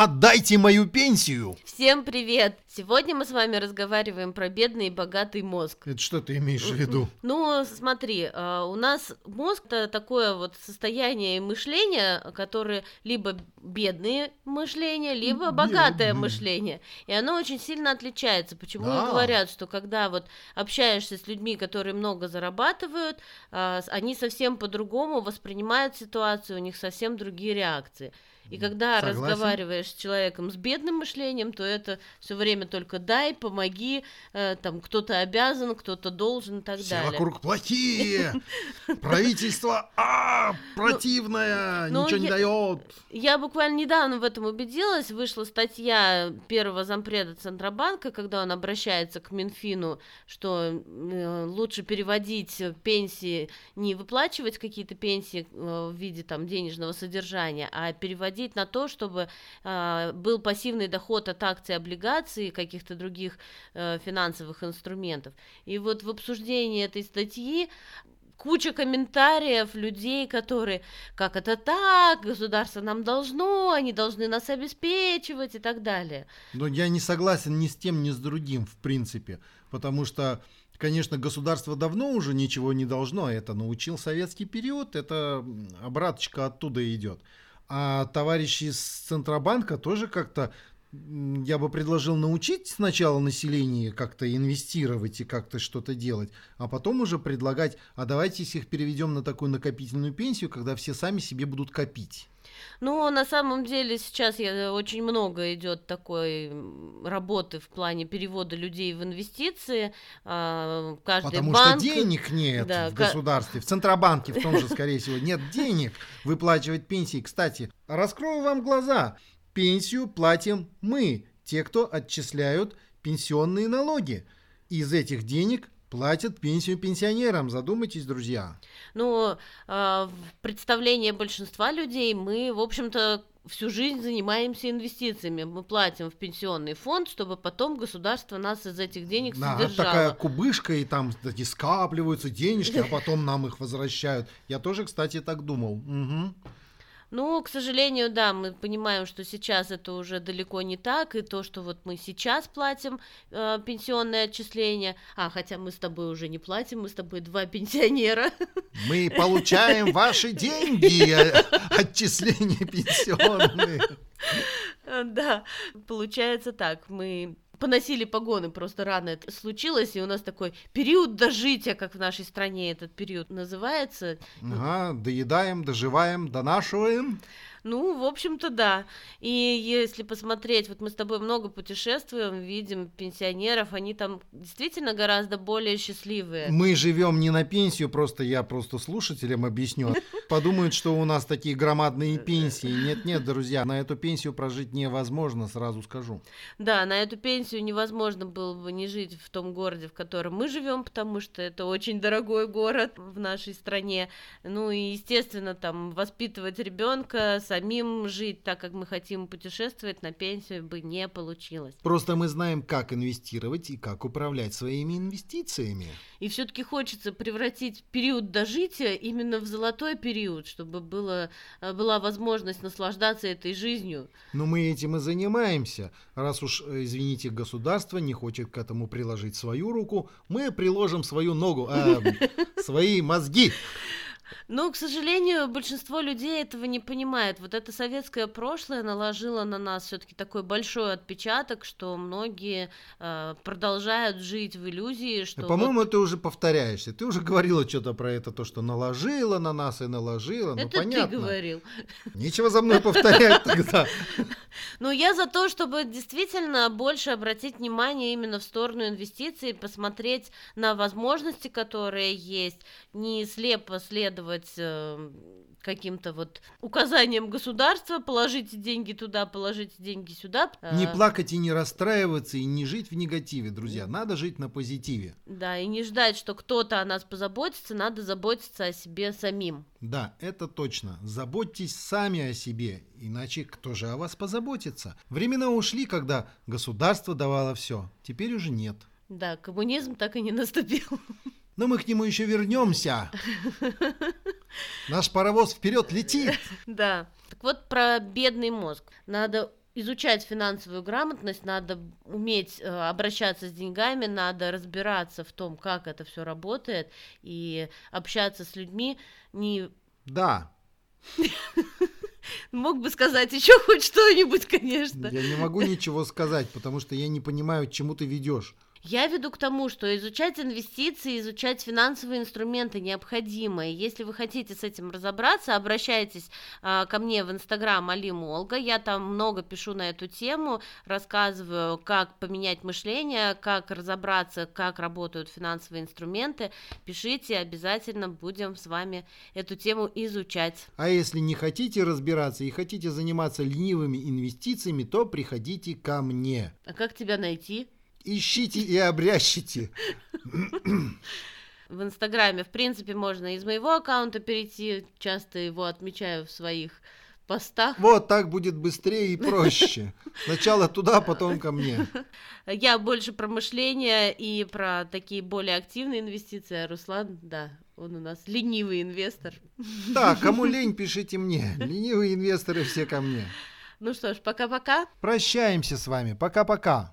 Отдайте мою пенсию! Всем привет! Сегодня мы с вами разговариваем про бедный и богатый мозг. Это что ты имеешь в виду? Ну, смотри, а, у нас мозг это такое вот состояние мышления, которое либо бедное мышление, либо богатое мышление. И оно очень сильно отличается. Почему Да. говорят, что когда вот общаешься с людьми, которые много зарабатывают, а, они совсем по-другому воспринимают ситуацию, у них совсем другие реакции. И когда Согласен. разговариваешь с человеком с бедным мышлением, то это все время только дай, помоги, э, там кто-то обязан, кто-то должен и так Все далее. вокруг плохие! Правительство, а, противное, ну, ничего не дает. Я буквально недавно в этом убедилась. Вышла статья первого зампреда Центробанка, когда он обращается к Минфину, что э, лучше переводить пенсии, не выплачивать какие-то пенсии э, в виде там денежного содержания, а переводить на то, чтобы э, был пассивный доход от акций, облигаций каких-то других э, финансовых инструментов. И вот в обсуждении этой статьи куча комментариев людей, которые, как это так, государство нам должно, они должны нас обеспечивать и так далее. Но я не согласен ни с тем, ни с другим, в принципе. Потому что, конечно, государство давно уже ничего не должно. Это научил советский период, это обраточка оттуда идет. А товарищи с Центробанка тоже как-то, я бы предложил научить сначала население как-то инвестировать и как-то что-то делать, а потом уже предлагать, а давайте их переведем на такую накопительную пенсию, когда все сами себе будут копить. Ну, на самом деле сейчас я, очень много идет такой работы в плане перевода людей в инвестиции. А, Каждый Потому банк... что денег нет Да, в государстве, в Центробанке в том же, скорее всего, нет денег выплачивать пенсии. Кстати, раскрою вам глаза. Пенсию платим мы, те, кто отчисляют пенсионные налоги. Из этих денег платят пенсию пенсионерам. Задумайтесь, друзья. Ну, а, в представлении большинства людей мы, в общем-то, всю жизнь занимаемся инвестициями. Мы платим в пенсионный фонд, чтобы потом государство нас из этих денег Да, содержало. такая кубышка, и там такие скапливаются денежки, а потом нам их возвращают. Я тоже, кстати, так думал. Мгм. Ну, к сожалению, да, мы понимаем, что сейчас это уже далеко не так, и то, что вот мы сейчас платим э, пенсионное отчисление, а хотя мы с тобой уже не платим, мы с тобой два пенсионера, Мы получаем ваши деньги, отчисления пенсионные. Да, получается так, мы поносили погоны, просто рано это случилось, и у нас такой период дожития, как в нашей стране этот период называется, Ага, доедаем, доживаем, донашиваем. Ну, в общем-то, да. И если посмотреть, вот мы с тобой много путешествуем, видим пенсионеров, они там действительно гораздо более счастливые. Мы живем не на пенсию, просто я просто слушателям объясню. Подумают, что у нас такие громадные пенсии. Нет-нет, друзья, на эту пенсию прожить невозможно, сразу скажу. Да, на эту пенсию невозможно было бы не жить в том городе, в котором мы живем, потому что это очень дорогой город в нашей стране. Ну и, естественно, там воспитывать ребенка, самим жить так, как мы хотим путешествовать, на пенсию бы не получилось. Просто мы знаем, как инвестировать и как управлять своими инвестициями. И все-таки хочется превратить период дожития именно в золотой период, чтобы было, э, была возможность наслаждаться этой жизнью. Но мы этим и занимаемся. Раз уж, э, извините, государство не хочет к этому приложить свою руку, мы приложим свою ногу, а, свои мозги. Но, к сожалению, большинство людей этого не понимает. Вот это советское прошлое наложило на нас все-таки такой большой отпечаток, что многие э, продолжают жить в иллюзии, что вот- По-моему, ты уже повторяешься. Ты уже говорила что-то про это, то, что наложила на нас и наложила. Ну, это понятно. ты говорил. Нечего за мной повторять тогда. Ну, я за то, чтобы действительно больше обратить внимание именно в сторону инвестиций, посмотреть на возможности, которые есть, не слепо следовать э, каким-то вот указаниям государства, положите деньги туда, положите деньги сюда. Не Э, плакать и не расстраиваться, и не жить в негативе, друзья. Надо жить на позитиве. Да, и не ждать, что кто-то о нас позаботится, надо заботиться о себе самим. Да, это точно. Заботьтесь сами о себе, иначе кто же о вас позаботится? Времена ушли, когда государство давало все. Теперь уже нет. Да, коммунизм так и не наступил. Но мы к нему еще вернемся. Наш паровоз вперед летит. Да. Так вот про бедный мозг. Надо изучать финансовую грамотность, надо уметь э, обращаться с деньгами, надо разбираться в том, как это все работает, и общаться с людьми не... Да. Мог бы сказать еще хоть что-нибудь, конечно. Я не могу ничего сказать, потому что я не понимаю, к чему ты ведешь. Я веду к тому, что изучать инвестиции, изучать финансовые инструменты необходимо. И если вы хотите с этим разобраться, обращайтесь а, ко мне в Инстаграм Алим Олга. Я там много пишу на эту тему, рассказываю, как поменять мышление, как разобраться, как работают финансовые инструменты. Пишите, обязательно будем с вами эту тему изучать. А если не хотите разбираться и хотите заниматься ленивыми инвестициями, то приходите ко мне. А как тебя найти? Ищите и обрящите. В Инстаграме, в принципе, можно из моего аккаунта перейти, часто его отмечаю в своих постах. Вот так будет быстрее и проще. Сначала туда, потом ко мне. Я больше про мышление и про такие более активные инвестиции, а Руслан, да, он у нас ленивый инвестор. Да, кому лень, пишите мне. Ленивые инвесторы все ко мне. Ну что ж, пока-пока. Прощаемся с вами. Пока-пока.